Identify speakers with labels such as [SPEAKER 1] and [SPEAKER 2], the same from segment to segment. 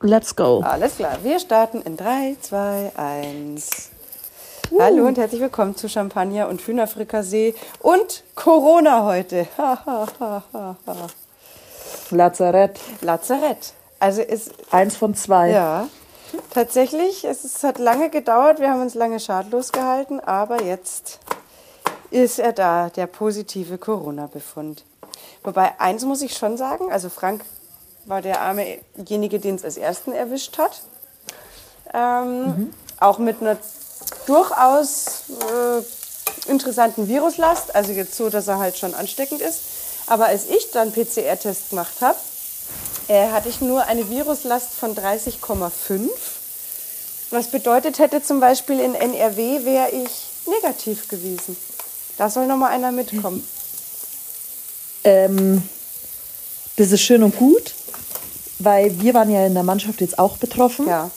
[SPEAKER 1] Let's go.
[SPEAKER 2] Alles klar, wir starten in 3, 2, 1. Hallo und herzlich willkommen zu Champagner und Hühnerfrikassee und Corona heute.
[SPEAKER 1] Lazarett.
[SPEAKER 2] Lazarett. Also ist,
[SPEAKER 1] Eins von zwei.
[SPEAKER 2] ja, tatsächlich, es, ist, hat lange gedauert, wir haben uns lange schadlos gehalten, aber jetzt ist er da, der positive Corona-Befund. Wobei, eins muss ich schon sagen, also Frank war der armejenige, den es als ersten erwischt hat. Ähm, Auch mit einer durchaus äh, interessanten Viruslast, also jetzt so, dass er halt schon ansteckend ist. Aber als ich dann PCR-Test gemacht habe, äh, hatte ich nur eine Viruslast von 30,5. Was bedeutet hätte zum Beispiel in NRW wäre ich negativ gewesen. Da soll noch mal einer mitkommen.
[SPEAKER 1] Ähm, das ist schön und gut, weil wir waren ja in der Mannschaft jetzt auch betroffen.
[SPEAKER 2] Ja.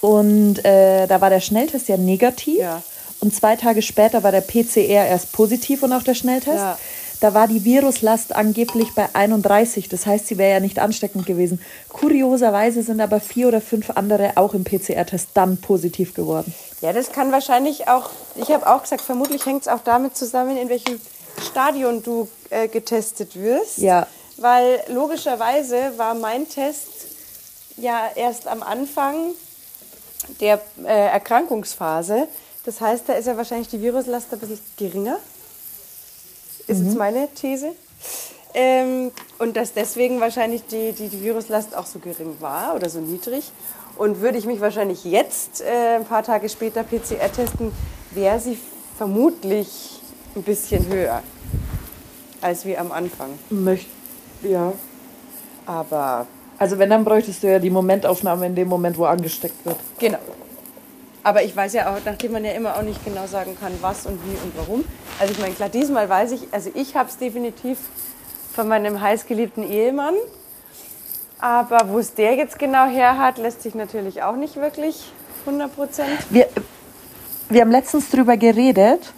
[SPEAKER 1] Und äh, da war der Schnelltest ja negativ.
[SPEAKER 2] Ja.
[SPEAKER 1] Und zwei Tage später war der PCR erst positiv und auch der Schnelltest.
[SPEAKER 2] Ja.
[SPEAKER 1] Da war die Viruslast angeblich bei 31. Das heißt, sie wäre ja nicht ansteckend gewesen. Kurioserweise sind aber vier oder fünf andere auch im PCR-Test dann positiv geworden.
[SPEAKER 2] Ja, das kann wahrscheinlich auch, ich habe auch gesagt, vermutlich hängt es auch damit zusammen, in welchem Stadion du äh, getestet wirst.
[SPEAKER 1] Ja.
[SPEAKER 2] Weil logischerweise war mein Test ja erst am Anfang der äh, Erkrankungsphase. Das heißt, da ist ja wahrscheinlich die Viruslast ein bisschen geringer. Ist jetzt meine These. Ähm, und dass deswegen wahrscheinlich die, die, die Viruslast auch so gering war oder so niedrig. Und würde ich mich wahrscheinlich jetzt, äh, ein paar Tage später, PCR testen, wäre sie vermutlich ein bisschen höher als wie am Anfang.
[SPEAKER 1] Möcht ja.
[SPEAKER 2] Aber
[SPEAKER 1] Also wenn, dann bräuchtest du ja die Momentaufnahme in dem Moment, wo angesteckt wird.
[SPEAKER 2] genau. Aber ich weiß ja auch, nachdem man ja immer auch nicht genau sagen kann, was und wie und warum. Also ich meine, klar, diesmal weiß ich, also ich habe es definitiv von meinem heißgeliebten Ehemann. Aber wo es der jetzt genau her hat, lässt sich natürlich auch nicht wirklich 100 Prozent.
[SPEAKER 1] Wir, wir haben letztens drüber geredet.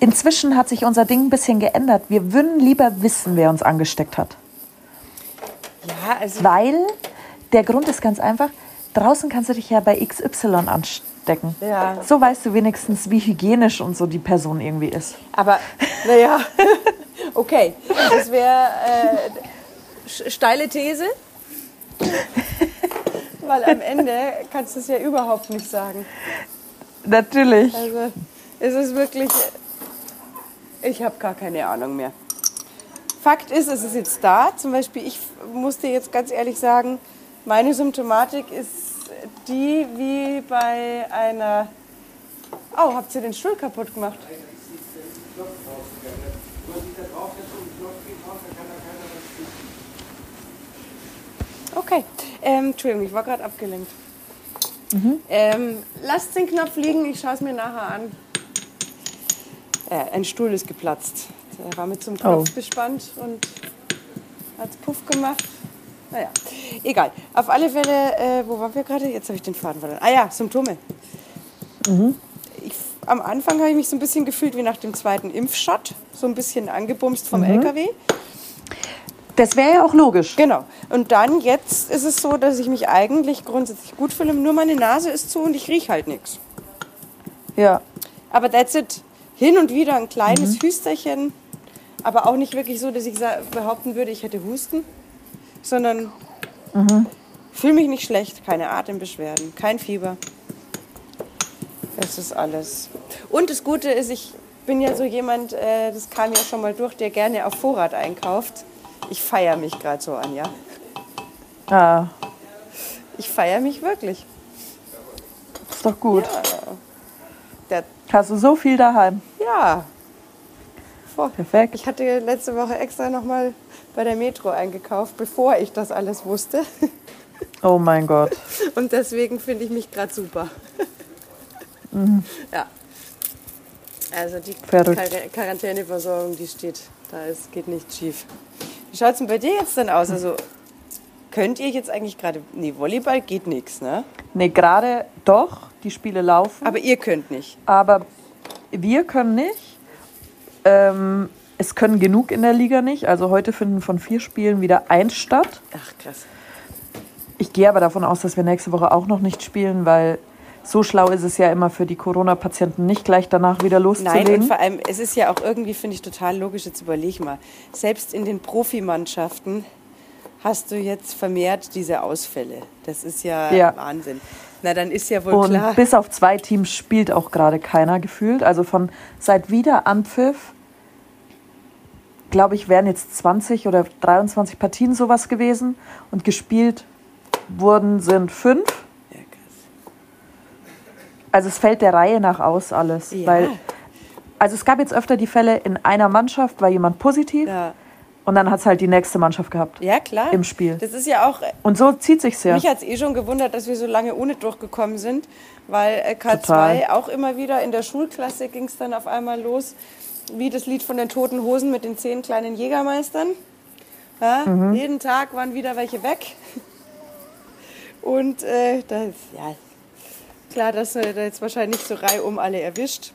[SPEAKER 1] Inzwischen hat sich unser Ding ein bisschen geändert. Wir würden lieber wissen, wer uns angesteckt hat.
[SPEAKER 2] Ja, also
[SPEAKER 1] Weil der Grund ist ganz einfach. Draußen kannst du dich ja bei XY anstecken.
[SPEAKER 2] Ja.
[SPEAKER 1] So weißt du wenigstens, wie hygienisch und so die Person irgendwie ist.
[SPEAKER 2] Aber, naja, okay. Das wäre äh, steile These. Weil am Ende kannst du es ja überhaupt nicht sagen.
[SPEAKER 1] Natürlich.
[SPEAKER 2] Also es ist wirklich, ich habe gar keine Ahnung mehr. Fakt ist, es ist jetzt da. Zum Beispiel, ich musste jetzt ganz ehrlich sagen, meine Symptomatik ist die wie bei einer... Oh, habt ihr den Stuhl kaputt gemacht? Okay, ähm, Entschuldigung, ich war gerade abgelenkt. Ähm, lasst den Knopf liegen, ich schaue es mir nachher an. Äh, ein Stuhl ist geplatzt. Der war mit zum Knopf
[SPEAKER 1] Oh.
[SPEAKER 2] gespannt und hat Puff gemacht. Naja, egal. Auf alle Fälle, äh, wo waren wir gerade? Jetzt habe ich den Faden verloren. Ah ja, Symptome. Ich, am Anfang habe ich mich so ein bisschen gefühlt wie nach dem zweiten Impfshot. So ein bisschen angebumst vom LKW.
[SPEAKER 1] Das wäre ja auch logisch.
[SPEAKER 2] Genau. Und dann jetzt ist es so, dass ich mich eigentlich grundsätzlich gut fühle. Nur meine Nase ist zu und ich rieche halt nichts.
[SPEAKER 1] Ja.
[SPEAKER 2] Aber that's it. Hin und wieder ein kleines Hüsterchen. Aber auch nicht wirklich so, dass ich behaupten würde, ich hätte Husten. Sondern fühle mich nicht schlecht. Keine Atembeschwerden, kein Fieber. Das ist alles. Und das Gute ist, ich bin ja so jemand, äh, das kam ja schon mal durch, der gerne auf Vorrat einkauft. Ich feiere mich gerade so an, ja.
[SPEAKER 1] Ah,
[SPEAKER 2] Ich feiere mich wirklich.
[SPEAKER 1] ist doch gut.
[SPEAKER 2] Der,
[SPEAKER 1] Hast du so viel daheim.
[SPEAKER 2] Ja. Boah,
[SPEAKER 1] Perfekt.
[SPEAKER 2] Ich hatte letzte Woche extra nochmal bei der Metro eingekauft, bevor ich das alles wusste.
[SPEAKER 1] Oh mein Gott.
[SPEAKER 2] Und deswegen finde ich mich gerade super. Ja. Also die
[SPEAKER 1] Verrückt.
[SPEAKER 2] Quar Quarantäneversorgung, die steht, da ist, geht nicht schief. Wie schaut es denn bei dir jetzt denn aus? Also könnt ihr jetzt eigentlich gerade, nee, Volleyball geht nichts, ne?
[SPEAKER 1] Nee, gerade doch, die Spiele laufen.
[SPEAKER 2] Aber ihr könnt nicht.
[SPEAKER 1] Aber wir können nicht. Ähm, es können genug in der Liga nicht. Also heute finden von vier Spielen wieder eins statt.
[SPEAKER 2] Ach krass.
[SPEAKER 1] Ich gehe aber davon aus, dass wir nächste Woche auch noch nicht spielen, weil so schlau ist es ja immer für die Corona-Patienten nicht gleich danach wieder loszulegen.
[SPEAKER 2] Nein, und vor allem, es ist ja auch irgendwie, finde ich, total logisch. Jetzt überleg mal. Selbst in den Profimannschaften hast du jetzt vermehrt diese Ausfälle. Das ist ja,
[SPEAKER 1] Ja.
[SPEAKER 2] Wahnsinn. Na, dann ist ja wohl
[SPEAKER 1] Und
[SPEAKER 2] klar.
[SPEAKER 1] bis auf zwei Teams spielt auch gerade keiner gefühlt. Also von seit wieder Anpfiff, glaube ich, wären jetzt 20 oder 23 Partien sowas gewesen. Und gespielt wurden sind fünf.
[SPEAKER 2] Ja.
[SPEAKER 1] Also es fällt der Reihe nach aus alles.
[SPEAKER 2] Ja.
[SPEAKER 1] Weil, also es gab jetzt öfter die Fälle, in einer Mannschaft war jemand positiv
[SPEAKER 2] Ja.
[SPEAKER 1] Und dann hat es halt die nächste Mannschaft gehabt.
[SPEAKER 2] ja, klar.
[SPEAKER 1] Im Spiel.
[SPEAKER 2] Das ist ja auch,
[SPEAKER 1] Und so zieht sich's ja.
[SPEAKER 2] mich hat es eh schon gewundert, dass wir so lange ohne durchgekommen sind, weil äh, K2
[SPEAKER 1] Total.
[SPEAKER 2] auch immer wieder in der Schulklasse ging es dann auf einmal los, wie das Lied von den Toten Hosen mit den zehn kleinen Jägermeistern. Ja,
[SPEAKER 1] Mhm.
[SPEAKER 2] Jeden Tag waren wieder welche weg. Und äh, das, ja, klar, dass äh, da jetzt wahrscheinlich so reihum alle erwischt.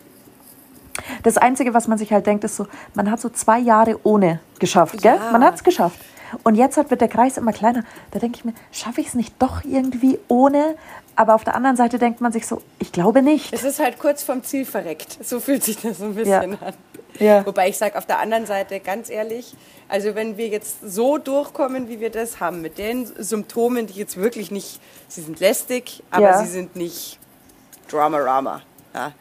[SPEAKER 1] Das Einzige, was man sich halt denkt, ist so, man hat so zwei Jahre ohne geschafft, gell?
[SPEAKER 2] Ja.
[SPEAKER 1] Man hat es geschafft. Und jetzt halt wird der Kreis immer kleiner. Da denke ich mir, schaffe ich es nicht doch irgendwie ohne? Aber auf der anderen Seite denkt man sich so, ich glaube nicht.
[SPEAKER 2] Es ist halt kurz vom Ziel verreckt. So fühlt sich das so ein bisschen an.
[SPEAKER 1] Ja.
[SPEAKER 2] Wobei ich sage, auf der anderen Seite, ganz ehrlich, also wenn wir jetzt so durchkommen, wie wir das haben, mit den Symptomen, die jetzt wirklich nicht, sie sind lästig, aber
[SPEAKER 1] Ja.
[SPEAKER 2] sie sind nicht Drama-Rama. Ja.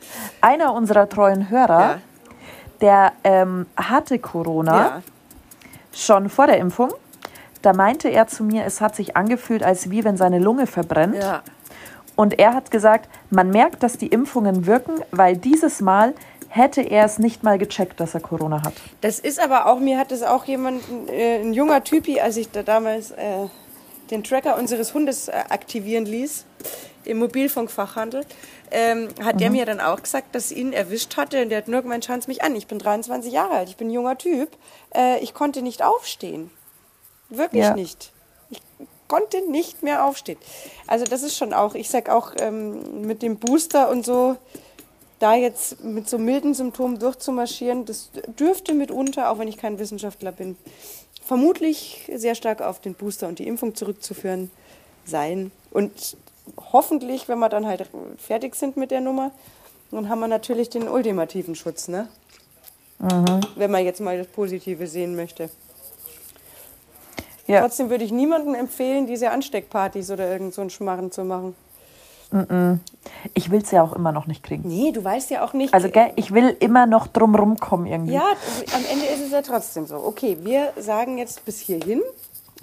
[SPEAKER 1] Einer unserer treuen Hörer,
[SPEAKER 2] Ja.
[SPEAKER 1] der ähm, hatte Corona schon vor der Impfung. Da meinte er zu mir, es hat sich angefühlt, als wie wenn seine Lunge verbrennt. Und er hat gesagt, man merkt, dass die Impfungen wirken, weil dieses Mal hätte er es nicht mal gecheckt, dass er Corona hat.
[SPEAKER 2] Das ist aber auch, mir hat es auch jemand, äh, ein junger Typi, als ich da damals äh, den Tracker unseres Hundes äh, aktivieren ließ, im Mobilfunkfachhandel, ähm, hat der mir dann auch gesagt, dass ihn erwischt hatte. Und der hat nur gemeint, schauen Sie mich an, ich bin 23 Jahre alt, ich bin ein junger Typ. Äh, ich konnte nicht aufstehen. Wirklich
[SPEAKER 1] Ja.
[SPEAKER 2] nicht. Ich konnte nicht mehr aufstehen. Also das ist schon auch, ich sag auch ähm, mit dem Booster und so, da jetzt mit so milden Symptomen durchzumarschieren, das dürfte mitunter, auch wenn ich kein Wissenschaftler bin, vermutlich sehr stark auf den Booster und die Impfung zurückzuführen sein. Und hoffentlich, wenn wir dann halt fertig sind mit der Nummer, dann haben wir natürlich den ultimativen Schutz, ne? Wenn man jetzt mal das Positive sehen möchte.
[SPEAKER 1] Ja.
[SPEAKER 2] Trotzdem würde ich niemandem empfehlen, diese Ansteckpartys oder irgend so einen Schmarren zu machen.
[SPEAKER 1] Ich will es ja auch immer noch nicht kriegen.
[SPEAKER 2] Nee, du weißt ja auch nicht.
[SPEAKER 1] Also gell, ich will immer noch drum rumkommen irgendwie.
[SPEAKER 2] Ja, am Ende ist es ja trotzdem so. Okay, wir sagen jetzt bis hierhin.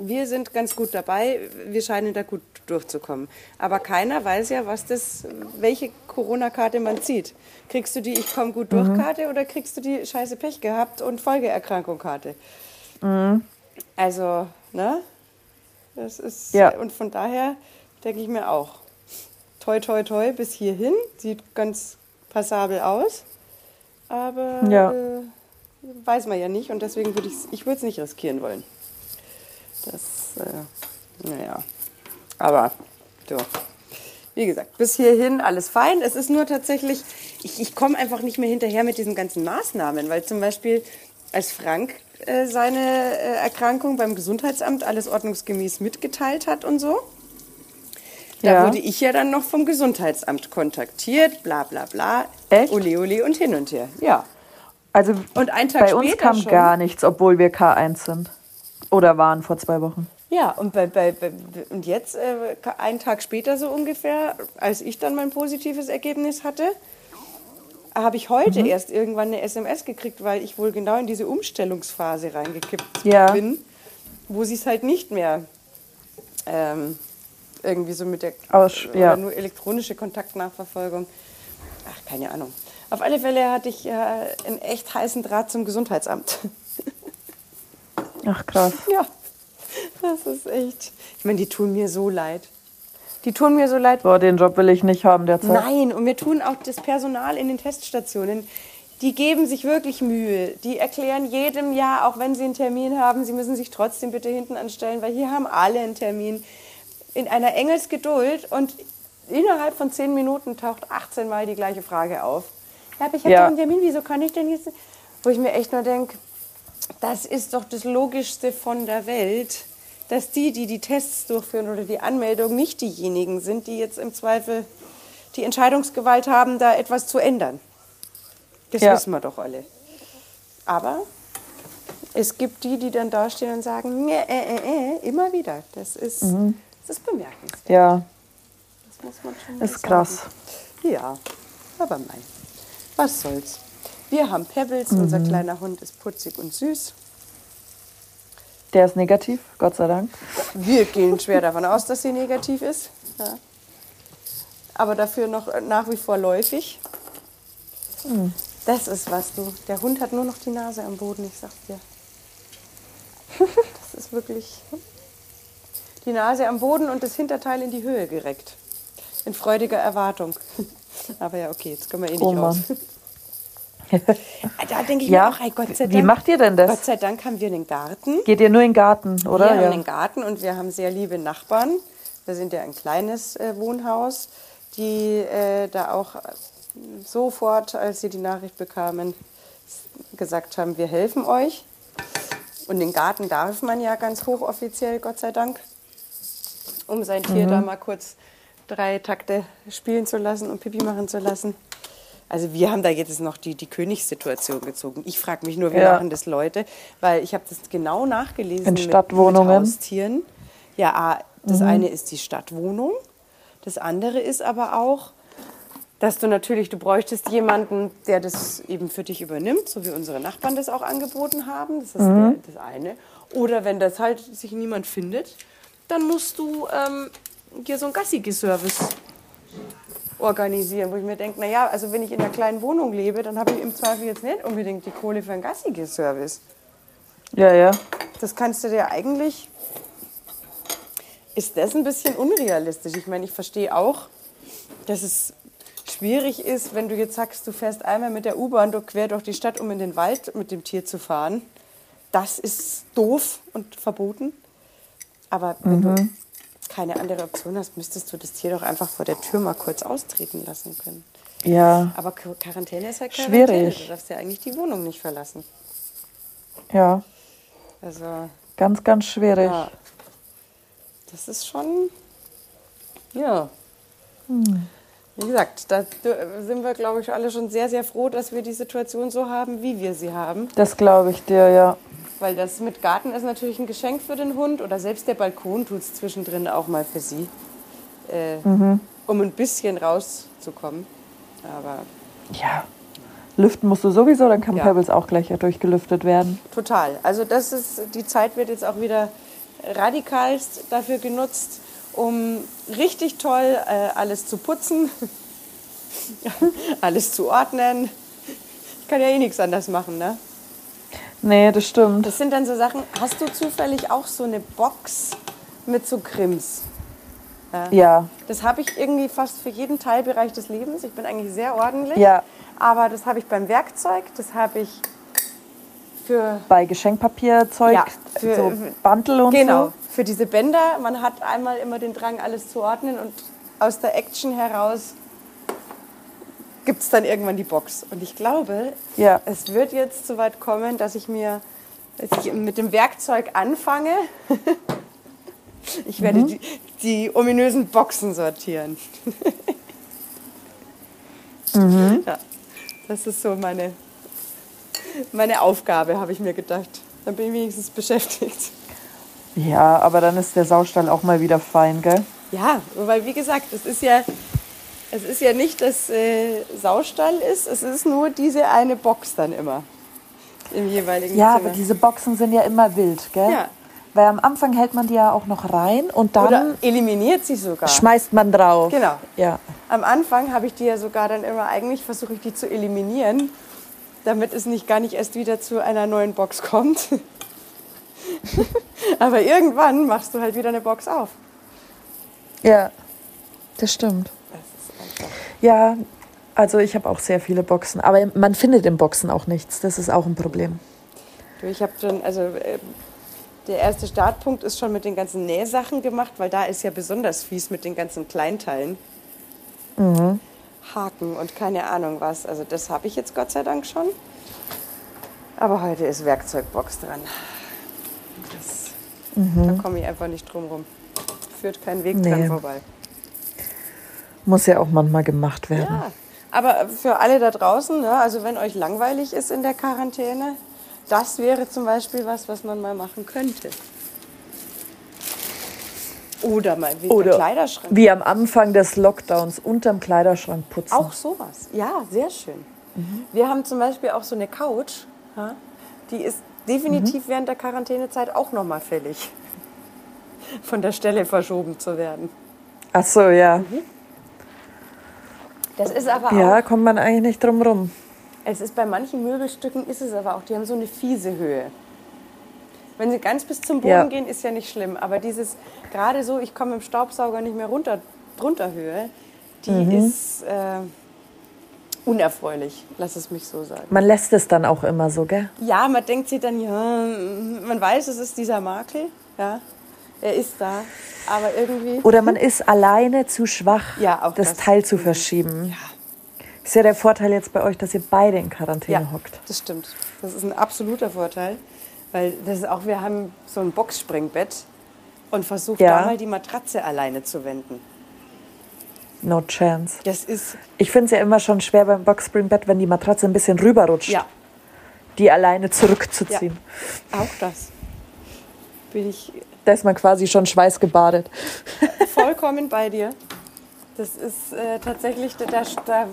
[SPEAKER 2] Wir sind ganz gut dabei. Wir scheinen da gut durchzukommen. Aber keiner weiß ja, was das, welche Corona-Karte man zieht. Kriegst du die Ich komme gut durch Karte oder kriegst du die Scheiße Pech gehabt und Folgeerkrankung Karte? Also, ne? Das ist,
[SPEAKER 1] Ja.
[SPEAKER 2] und von daher denke ich mir auch, toi, toi, toi, bis hierhin. Sieht ganz passabel aus. Aber
[SPEAKER 1] Ja.
[SPEAKER 2] äh, weiß man ja nicht und deswegen würde ich ich würde es nicht riskieren wollen. Das, äh, naja. Aber, so. Wie gesagt, bis hierhin alles fein. Es ist nur tatsächlich, ich, ich komme einfach nicht mehr hinterher mit diesen ganzen Maßnahmen, weil zum Beispiel als Frank äh, seine äh, Erkrankung beim Gesundheitsamt alles ordnungsgemäß mitgeteilt hat und so, da
[SPEAKER 1] Ja.
[SPEAKER 2] wurde ich ja dann noch vom Gesundheitsamt kontaktiert, bla bla bla.
[SPEAKER 1] Echt?
[SPEAKER 2] Ole, ole und hin und her. Ja.
[SPEAKER 1] Also
[SPEAKER 2] Und einen Tag
[SPEAKER 1] bei uns kam
[SPEAKER 2] schon.
[SPEAKER 1] gar nichts, obwohl wir K1 sind. Oder waren vor zwei Wochen.
[SPEAKER 2] Ja, und, bei, bei, bei, und jetzt, äh, einen Tag später so ungefähr, als ich dann mein positives Ergebnis hatte, habe ich
[SPEAKER 1] Mhm.
[SPEAKER 2] heute erst irgendwann eine SMS gekriegt, weil ich wohl genau in diese Umstellungsphase reingekippt
[SPEAKER 1] Ja.
[SPEAKER 2] bin, wo sie es halt nicht mehr ähm, irgendwie so mit der
[SPEAKER 1] Aus- ja.
[SPEAKER 2] nur elektronische Kontaktnachverfolgung. Ach, keine Ahnung. Auf alle Fälle hatte ich äh, einen echt heißen Draht zum Gesundheitsamt.
[SPEAKER 1] Ach krass.
[SPEAKER 2] Ja, das ist echt. Ich meine, die tun mir so leid. Die tun mir so leid.
[SPEAKER 1] Boah, den Job will ich nicht haben derzeit.
[SPEAKER 2] Nein, und mir tun auch das Personal in den Teststationen. Die geben sich wirklich Mühe. Die erklären jedem Jahr, auch wenn sie einen Termin haben, sie müssen sich trotzdem bitte hinten anstellen, weil hier haben alle einen Termin. In einer Engelsgeduld und innerhalb von zehn Minuten taucht 18 Mal die gleiche Frage auf. Ja, aber ich habe
[SPEAKER 1] Ja.
[SPEAKER 2] einen Termin, wieso kann ich denn jetzt? Wo ich mir echt nur denke, das ist doch das Logischste von der Welt. dass die, die die Tests durchführen oder die Anmeldung, nicht diejenigen sind, die jetzt im Zweifel die Entscheidungsgewalt haben, da etwas zu ändern. Das
[SPEAKER 1] Ja.
[SPEAKER 2] wissen wir doch alle. Aber es gibt die, die dann dastehen und sagen, nee, äh, äh, äh, immer wieder. Das ist, das ist bemerkenswert.
[SPEAKER 1] Ja,
[SPEAKER 2] Das muss man schon
[SPEAKER 1] ist
[SPEAKER 2] sagen.
[SPEAKER 1] krass.
[SPEAKER 2] Ja, aber mein, was soll's. Wir haben Pebbles,
[SPEAKER 1] Mhm.
[SPEAKER 2] unser kleiner Hund ist putzig und süß.
[SPEAKER 1] Der ist negativ, Gott sei Dank.
[SPEAKER 2] Wir gehen schwer davon aus, dass sie negativ ist. Ja. Aber dafür noch äh, nach wie vor läufig.
[SPEAKER 1] Hm.
[SPEAKER 2] Das ist was, du. Der Hund hat nur noch die Nase am Boden, ich sag's dir. Das ist wirklich die Nase am Boden und das Hinterteil in die Höhe gereckt. In freudiger Erwartung. Aber ja, okay, jetzt können wir eh nicht
[SPEAKER 1] Oh
[SPEAKER 2] raus. Da denke ich
[SPEAKER 1] Ja,
[SPEAKER 2] mir auch, ey, Gott sei Dank.
[SPEAKER 1] wie macht ihr denn das?
[SPEAKER 2] Gott sei Dank haben wir einen Garten.
[SPEAKER 1] Geht ihr nur in den Garten, oder?
[SPEAKER 2] Wir haben
[SPEAKER 1] ja.
[SPEAKER 2] einen Garten und wir haben sehr liebe Nachbarn. Wir sind ja ein kleines äh, Wohnhaus, die äh, da auch äh, sofort, als sie die Nachricht bekamen, gesagt haben, wir helfen euch. Und den Garten darf man ja ganz hochoffiziell, Gott sei Dank, um sein Tier
[SPEAKER 1] Mhm.
[SPEAKER 2] da mal kurz drei Takte spielen zu lassen und Pipi machen zu lassen. Also wir haben da jetzt noch die, die Königssituation gezogen. Ich frage mich nur, wie
[SPEAKER 1] Ja.
[SPEAKER 2] machen das Leute? Weil ich habe das genau nachgelesen
[SPEAKER 1] In
[SPEAKER 2] mit,
[SPEAKER 1] Stadtwohnungen?
[SPEAKER 2] mit Haustieren. Ja, das eine ist die Stadtwohnung. Das andere ist aber auch, dass du natürlich, du bräuchtest jemanden, der das eben für dich übernimmt, so wie unsere Nachbarn das auch angeboten haben. Das ist der, das eine. Oder wenn das halt sich niemand findet, dann musst du ähm, dir so einen Gassigi-Service organisieren, wo ich mir denke, naja, also wenn ich in einer kleinen Wohnung lebe, dann habe ich im Zweifel jetzt nicht unbedingt die Kohle für einen Gassigi-Service.
[SPEAKER 1] ja, ja.
[SPEAKER 2] Das kannst du dir eigentlich. Ist das ein bisschen unrealistisch? Ich meine, ich verstehe auch, dass es schwierig ist, wenn du jetzt sagst, du fährst einmal mit der U-Bahn durch- quer durch die Stadt, um in den Wald mit dem Tier zu fahren. Das ist doof und verboten. Aber wenn du keine andere Option hast, müsstest du das Tier doch einfach vor der Tür mal kurz austreten lassen können.
[SPEAKER 1] Ja,
[SPEAKER 2] Aber Qu- Quarantäne ist ja Quarantäne.
[SPEAKER 1] Schwierig.
[SPEAKER 2] Du darfst ja eigentlich die Wohnung nicht verlassen.
[SPEAKER 1] ja.
[SPEAKER 2] Also
[SPEAKER 1] Ganz, ganz schwierig.
[SPEAKER 2] Ja. Das ist schon. Ja. Wie gesagt, da sind wir, glaube ich, alle schon sehr, sehr froh, dass wir die Situation so haben, wie wir sie haben.
[SPEAKER 1] Das glaube ich dir, ja.
[SPEAKER 2] Weil das mit Garten ist natürlich ein Geschenk für den Hund oder selbst der Balkon tut es zwischendrin auch mal für sie, äh, um ein bisschen rauszukommen. Aber
[SPEAKER 1] Ja. Lüften musst du sowieso, dann kann
[SPEAKER 2] Ja.
[SPEAKER 1] Pebbles auch gleich durchgelüftet werden.
[SPEAKER 2] Total. Also das ist, die Zeit wird jetzt auch wieder radikalst dafür genutzt, um richtig toll äh, alles zu putzen, alles zu ordnen. Ich kann ja eh nichts anders machen, ne?
[SPEAKER 1] Nee, das stimmt.
[SPEAKER 2] Das sind dann so Sachen, hast du zufällig auch so eine Box mit so Krims?
[SPEAKER 1] Ja,
[SPEAKER 2] Das habe ich irgendwie fast für jeden Teilbereich des Lebens. Ich bin eigentlich sehr ordentlich.
[SPEAKER 1] Ja.
[SPEAKER 2] Aber das habe ich beim Werkzeug, das habe ich für
[SPEAKER 1] bei Geschenkpapierzeug,
[SPEAKER 2] Ja, für-
[SPEAKER 1] so Bantel und
[SPEAKER 2] Genau,
[SPEAKER 1] so.
[SPEAKER 2] für diese Bänder. Man hat einmal immer den Drang, alles zu ordnen und aus der Action heraus gibt es dann irgendwann die Box. Und ich glaube,
[SPEAKER 1] Ja.
[SPEAKER 2] es wird jetzt so weit kommen, dass ich mir dass ich mit dem Werkzeug anfange. Ich
[SPEAKER 1] Mhm.
[SPEAKER 2] werde die, die ominösen Boxen sortieren.
[SPEAKER 1] Mhm.
[SPEAKER 2] Ja, das ist so meine, meine Aufgabe, habe ich mir gedacht. Dann bin ich wenigstens beschäftigt.
[SPEAKER 1] Ja, aber dann ist der Saustall auch mal wieder fein, gell?
[SPEAKER 2] Ja, weil wie gesagt, es ist ja, es ist ja nicht, dass äh, Saustall ist, es ist nur diese eine Box dann immer im jeweiligen
[SPEAKER 1] Ja,
[SPEAKER 2] Zimmer.
[SPEAKER 1] aber diese Boxen sind ja immer wild, gell?
[SPEAKER 2] Ja.
[SPEAKER 1] Weil am Anfang hält man die ja auch noch rein und dann
[SPEAKER 2] Oder eliminiert sie sogar.
[SPEAKER 1] schmeißt man drauf.
[SPEAKER 2] Genau.
[SPEAKER 1] Ja.
[SPEAKER 2] Am Anfang habe ich die ja sogar dann immer, eigentlich versuche ich die zu eliminieren, damit es nicht gar nicht erst wieder zu einer neuen Box kommt. aber irgendwann machst du halt wieder eine Box auf.
[SPEAKER 1] Ja, das stimmt. Ja, also ich habe auch sehr viele Boxen, aber man findet in Boxen auch nichts. Das ist auch ein Problem.
[SPEAKER 2] Du, ich habe schon, also äh, der erste Startpunkt ist schon mit den ganzen Nähsachen gemacht, weil da ist ja besonders fies mit den ganzen Kleinteilen. Haken und keine Ahnung was. Also das habe ich jetzt Gott sei Dank schon. Aber heute ist Werkzeugbox dran. Das Da komme ich einfach nicht drum rum. Führt kein Weg dran
[SPEAKER 1] Nee.
[SPEAKER 2] vorbei.
[SPEAKER 1] Muss ja auch manchmal gemacht werden.
[SPEAKER 2] Ja, aber für alle da draußen, ne, also wenn euch langweilig ist in der Quarantäne, das wäre zum Beispiel was, was man mal machen könnte. Oder mal wegen
[SPEAKER 1] Oder
[SPEAKER 2] Kleiderschrank.
[SPEAKER 1] wie am Anfang des Lockdowns unterm Kleiderschrank putzen.
[SPEAKER 2] Auch sowas. Ja, sehr schön. Wir haben zum Beispiel auch so eine Couch, die ist definitiv während der Quarantänezeit auch nochmal fällig. Von der Stelle verschoben zu werden.
[SPEAKER 1] Ach so, ja.
[SPEAKER 2] Das ist aber
[SPEAKER 1] Ja,
[SPEAKER 2] auch,
[SPEAKER 1] kommt man eigentlich nicht drum rum.
[SPEAKER 2] es ist bei manchen Möbelstücken ist es aber auch, die haben so eine fiese Höhe. Wenn sie ganz bis zum Boden
[SPEAKER 1] Ja.
[SPEAKER 2] gehen, ist ja nicht schlimm. Aber dieses, gerade so, ich komme im Staubsauger nicht mehr runter, drunter Höhe, die
[SPEAKER 1] Mhm.
[SPEAKER 2] ist äh, unerfreulich, lass es mich so sagen.
[SPEAKER 1] Man lässt es dann auch immer so, gell?
[SPEAKER 2] Ja, man denkt sich dann, ja, man weiß, es ist dieser Makel, ja, er ist da, aber irgendwie,
[SPEAKER 1] Oder man ist alleine zu schwach,
[SPEAKER 2] Ja,
[SPEAKER 1] das,
[SPEAKER 2] das.
[SPEAKER 1] Teil zu verschieben. Ist ja der Vorteil jetzt bei euch, dass ihr beide in Quarantäne
[SPEAKER 2] ja,
[SPEAKER 1] hockt.
[SPEAKER 2] das stimmt. Das ist ein absoluter Vorteil, weil das ist auch, wir haben so ein Boxspringbett und versucht
[SPEAKER 1] Ja.
[SPEAKER 2] da mal die Matratze alleine zu wenden.
[SPEAKER 1] No chance.
[SPEAKER 2] Das ist,
[SPEAKER 1] Ich finde es ja immer schon schwer beim Boxspringbett, wenn die Matratze ein bisschen rüberrutscht,
[SPEAKER 2] ja,
[SPEAKER 1] die alleine zurückzuziehen.
[SPEAKER 2] auch das. Bin ich
[SPEAKER 1] Da ist man quasi schon schweißgebadet.
[SPEAKER 2] vollkommen bei dir. Das ist äh, tatsächlich, da, da,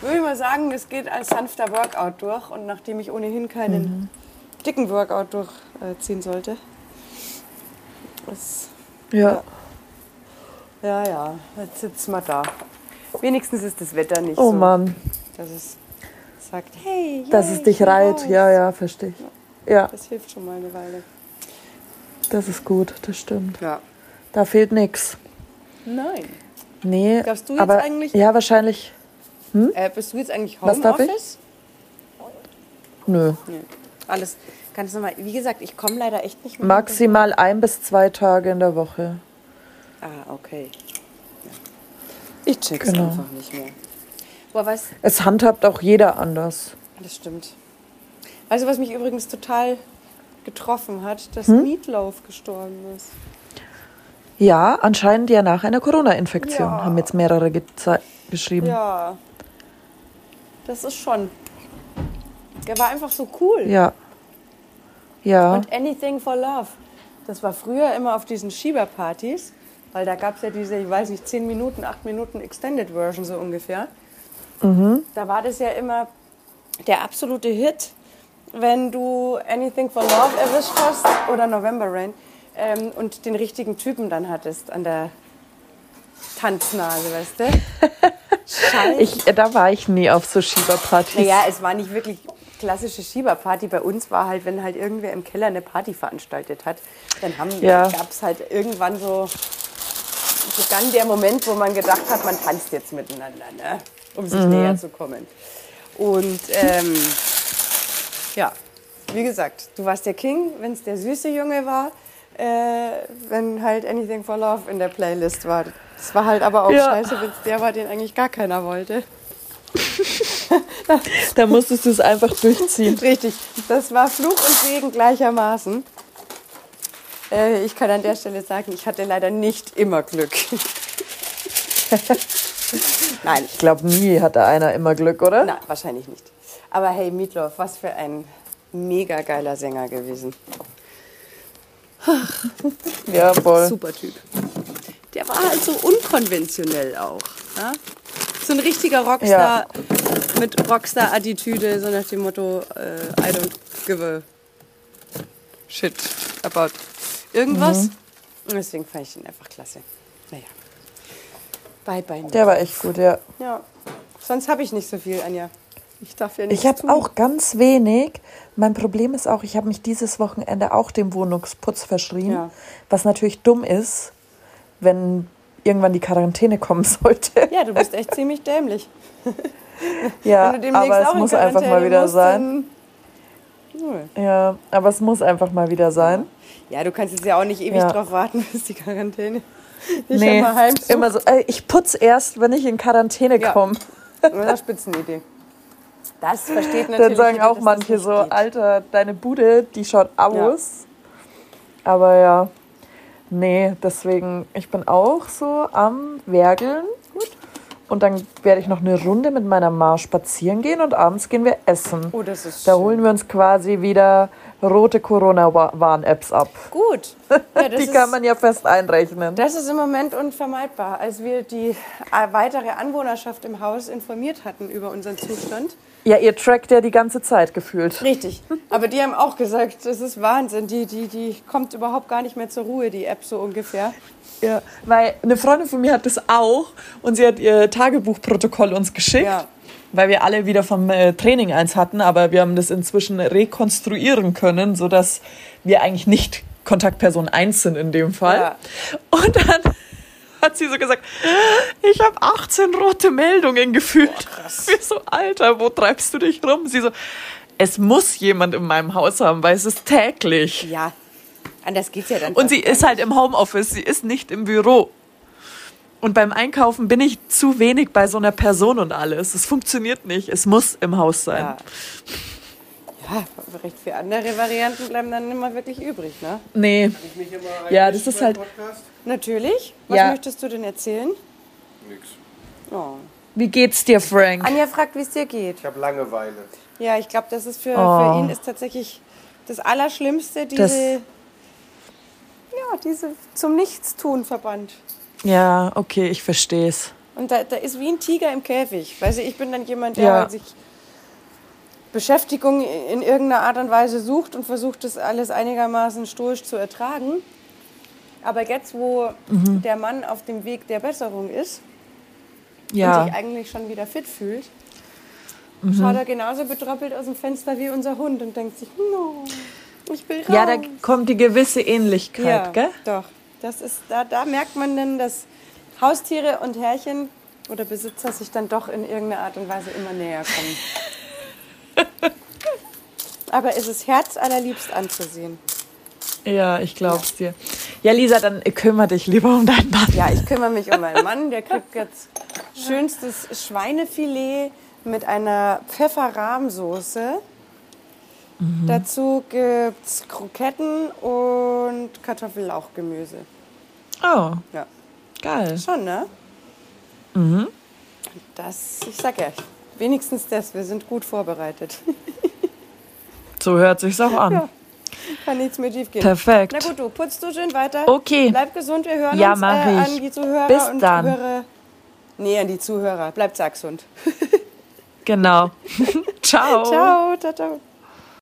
[SPEAKER 2] würde ich mal sagen, es geht als sanfter Workout durch. Und nachdem ich ohnehin keinen dicken Workout durchziehen sollte, ist,
[SPEAKER 1] Ja.
[SPEAKER 2] ja, ja, jetzt sitzen wir da. Wenigstens ist das Wetter nicht
[SPEAKER 1] Oh
[SPEAKER 2] so,
[SPEAKER 1] Mann,
[SPEAKER 2] dass es sagt, hey,
[SPEAKER 1] dass
[SPEAKER 2] yay,
[SPEAKER 1] es dich reiht.
[SPEAKER 2] raus.
[SPEAKER 1] Ja, ja, verstehe ich. Ja,
[SPEAKER 2] Das hilft schon mal eine Weile.
[SPEAKER 1] Das ist gut, das stimmt.
[SPEAKER 2] Ja.
[SPEAKER 1] Da fehlt nichts.
[SPEAKER 2] Nein.
[SPEAKER 1] Nee,
[SPEAKER 2] Darfst du jetzt
[SPEAKER 1] aber
[SPEAKER 2] eigentlich-
[SPEAKER 1] ja, wahrscheinlich.
[SPEAKER 2] Äh, bist du jetzt eigentlich
[SPEAKER 1] Was?
[SPEAKER 2] Homeoffice?
[SPEAKER 1] Nö.
[SPEAKER 2] Nee. Alles ganz normal. Wie gesagt, ich komme leider echt nicht mehr.
[SPEAKER 1] Maximal ein bis zwei Tage in der Woche.
[SPEAKER 2] Ah, okay. Ja. Ich check's
[SPEAKER 1] Genau.
[SPEAKER 2] einfach nicht mehr. Boah, weißt
[SPEAKER 1] Es handhabt auch jeder anders.
[SPEAKER 2] das stimmt. Weißt du, was mich übrigens total getroffen hat? Dass
[SPEAKER 1] Hm?
[SPEAKER 2] Meatloaf gestorben ist.
[SPEAKER 1] Ja, anscheinend ja nach einer Corona-Infektion,
[SPEAKER 2] Ja.
[SPEAKER 1] haben jetzt mehrere geze- geschrieben.
[SPEAKER 2] Ja. Das ist schon. Der war einfach so cool.
[SPEAKER 1] Ja. Ja.
[SPEAKER 2] Und Anything for Love. Das war früher immer auf diesen Schieberpartys, weil da gab es ja diese, ich weiß nicht, 10 Minuten, 8 Minuten Extended Version so ungefähr. Da war das ja immer der absolute Hit, wenn du Anything for Love erwischt hast oder November Rain ähm, und den richtigen Typen dann hattest an der Tanznase, weißt du? Scheiße.
[SPEAKER 1] Ich, äh, da war ich nie auf so Schieberpartys.
[SPEAKER 2] Naja, es war nicht wirklich klassische Schieberparty. Bei uns war halt, wenn halt irgendwer im Keller eine Party veranstaltet hat, dann
[SPEAKER 1] Ja.
[SPEAKER 2] gab es halt irgendwann so, begann der Moment, wo man gedacht hat, man tanzt jetzt miteinander, ne? um sich näher zu kommen. Und ähm, ja, wie gesagt, du warst der King, wenn es der süße Junge war, äh, wenn halt Anything for Love in der Playlist war. Das war halt aber auch
[SPEAKER 1] Ja.
[SPEAKER 2] scheiße, wenn es der war, den eigentlich gar keiner wollte.
[SPEAKER 1] Da musstest du es einfach durchziehen.
[SPEAKER 2] Richtig, das war Fluch und Segen gleichermaßen. Äh, ich kann an der Stelle sagen, ich hatte leider nicht immer Glück. Nein,
[SPEAKER 1] Ich glaube, nie hatte einer immer Glück, oder?
[SPEAKER 2] na, wahrscheinlich nicht. Aber hey, Meatloaf, was für ein mega geiler Sänger gewesen.
[SPEAKER 1] Jawohl.
[SPEAKER 2] Super Typ. Der war halt so unkonventionell auch. Ja? So ein richtiger Rockstar mit Rockstar-Attitüde, so nach dem Motto, äh, I don't give a shit about irgendwas. Und deswegen fand ich ihn einfach klasse. Naja. Bye, bye.
[SPEAKER 1] Der war echt gut, ja.
[SPEAKER 2] Ja. Sonst habe ich nicht so viel, Anja. Ich darf ja nichts
[SPEAKER 1] Ich habe auch ganz wenig. Mein Problem ist auch, ich habe mich dieses Wochenende auch dem Wohnungsputz verschrien,
[SPEAKER 2] Ja.
[SPEAKER 1] was natürlich dumm ist, wenn irgendwann die Quarantäne kommen sollte.
[SPEAKER 2] Ja, du bist echt ziemlich dämlich.
[SPEAKER 1] Ja, aber es muss einfach mal wieder
[SPEAKER 2] musst,
[SPEAKER 1] sein. Ja, aber es muss einfach mal wieder sein.
[SPEAKER 2] Ja, du kannst jetzt ja auch nicht ewig
[SPEAKER 1] Ja.
[SPEAKER 2] drauf warten, bis die Quarantäne dich
[SPEAKER 1] Nee,
[SPEAKER 2] immer
[SPEAKER 1] so. Ich putz erst, wenn ich in Quarantäne
[SPEAKER 2] Ja.
[SPEAKER 1] komme.
[SPEAKER 2] Eine Spitzenidee. Das versteht natürlich
[SPEAKER 1] Dann sagen auch manche so,
[SPEAKER 2] geht.
[SPEAKER 1] Alter, deine Bude, die schaut aus. Aber ja, nee, deswegen, ich bin auch so am Werkeln.
[SPEAKER 2] Gut.
[SPEAKER 1] Und dann werde ich noch eine Runde mit meiner Ma spazieren gehen und abends gehen wir essen.
[SPEAKER 2] Oh, das ist
[SPEAKER 1] Da
[SPEAKER 2] schön.
[SPEAKER 1] holen wir uns quasi wieder rote Corona-Warn-Apps ab.
[SPEAKER 2] Gut. Ja, das
[SPEAKER 1] Die
[SPEAKER 2] ist,
[SPEAKER 1] kann man ja fest einrechnen.
[SPEAKER 2] das ist im Moment unvermeidbar. Als wir die äh, weitere Anwohnerschaft im Haus informiert hatten über unseren Zustand.
[SPEAKER 1] Ja, ihr trackt ja die ganze Zeit gefühlt.
[SPEAKER 2] Richtig. Aber die haben auch gesagt, das ist Wahnsinn. Die, die, die kommt überhaupt gar nicht mehr zur Ruhe, die App so ungefähr.
[SPEAKER 1] Ja, weil eine Freundin von mir hat das auch und sie hat ihr Tagebuchprotokoll uns geschickt,
[SPEAKER 2] Ja.
[SPEAKER 1] Weil wir alle wieder vom äh, Training eins hatten, aber wir haben das inzwischen rekonstruieren können, sodass wir eigentlich nicht Kontaktperson 1 sind in dem Fall.
[SPEAKER 2] Ja.
[SPEAKER 1] Und dann hat sie so gesagt, ich habe 18 rote Meldungen gefühlt. Wir so, Alter, wo treibst du dich rum? Sie so, es muss jemand in meinem Haus haben, weil es ist täglich.
[SPEAKER 2] Ja. Anders geht's ja dann.
[SPEAKER 1] Und sie ist halt im Homeoffice, sie ist nicht im Büro. Und beim Einkaufen bin ich zu wenig bei so einer Person und alles. Es funktioniert nicht. Es muss im Haus sein.
[SPEAKER 2] Ja. ja, recht viele andere Varianten bleiben dann immer wirklich übrig, ne?
[SPEAKER 1] Nee.
[SPEAKER 3] Ich mich immer
[SPEAKER 1] Ja, das ist halt-
[SPEAKER 3] Podcast?
[SPEAKER 2] Natürlich. Was
[SPEAKER 1] Ja.
[SPEAKER 2] möchtest du denn erzählen?
[SPEAKER 3] Nix.
[SPEAKER 2] Oh.
[SPEAKER 1] Wie geht's dir, Frank?
[SPEAKER 2] Anja fragt, wie es dir geht.
[SPEAKER 3] Ich habe Langeweile.
[SPEAKER 2] Ja, ich glaube, das ist für,
[SPEAKER 1] Oh.
[SPEAKER 2] für ihn ist tatsächlich das Allerschlimmste, diese,
[SPEAKER 1] Das-
[SPEAKER 2] ja, diese zum Nichtstun verbannt.
[SPEAKER 1] Ja, okay, ich versteh's.
[SPEAKER 2] Und da, da ist wie ein Tiger im Käfig. Weißt du, ich bin dann jemand, der
[SPEAKER 1] Ja.
[SPEAKER 2] halt sich Beschäftigung in irgendeiner Art und Weise sucht und versucht, das alles einigermaßen stoisch zu ertragen. Aber jetzt, wo
[SPEAKER 1] Mhm.
[SPEAKER 2] der Mann auf dem Weg der Besserung ist und
[SPEAKER 1] Ja.
[SPEAKER 2] sich eigentlich schon wieder fit fühlt,
[SPEAKER 1] Mhm.
[SPEAKER 2] schaut er genauso betröppelt aus dem Fenster wie unser Hund und denkt sich, no, ich will raus.
[SPEAKER 1] Ja, da kommt die gewisse Ähnlichkeit,
[SPEAKER 2] Ja,
[SPEAKER 1] gell?
[SPEAKER 2] doch. Das ist, da, da merkt man dann, dass Haustiere und Herrchen oder Besitzer sich dann doch in irgendeiner Art und Weise immer näher kommen. Aber es ist herzallerliebst anzusehen.
[SPEAKER 1] Ja, ich glaub's dir. Ja, Lisa, dann kümmere dich lieber um deinen Mann.
[SPEAKER 2] Ja, ich kümmere mich um meinen Mann. Der kriegt jetzt schönstes Schweinefilet mit einer Pfefferrahmsoße. Dazu gibt's Kroketten und Kartoffellauchgemüse.
[SPEAKER 1] Oh,
[SPEAKER 2] Ja.
[SPEAKER 1] geil.
[SPEAKER 2] Schon, ne? Mhm. Das, ich sag ja, wenigstens das, wir sind gut vorbereitet.
[SPEAKER 1] So hört sich's auch an.
[SPEAKER 2] Ja. Kann nichts mehr schief gehen.
[SPEAKER 1] Perfekt.
[SPEAKER 2] Na gut, du putzt du schön weiter.
[SPEAKER 1] Okay.
[SPEAKER 2] Bleib gesund, wir hören
[SPEAKER 1] Ja,
[SPEAKER 2] uns
[SPEAKER 1] mach
[SPEAKER 2] äh,
[SPEAKER 1] ich.
[SPEAKER 2] an die Zuhörer
[SPEAKER 1] Bis
[SPEAKER 2] und
[SPEAKER 1] dann.
[SPEAKER 2] Hörer. Nee, an die Zuhörer. Bleibt sachsund.
[SPEAKER 1] Genau. Ciao.
[SPEAKER 2] Ciao, ciao, ciao.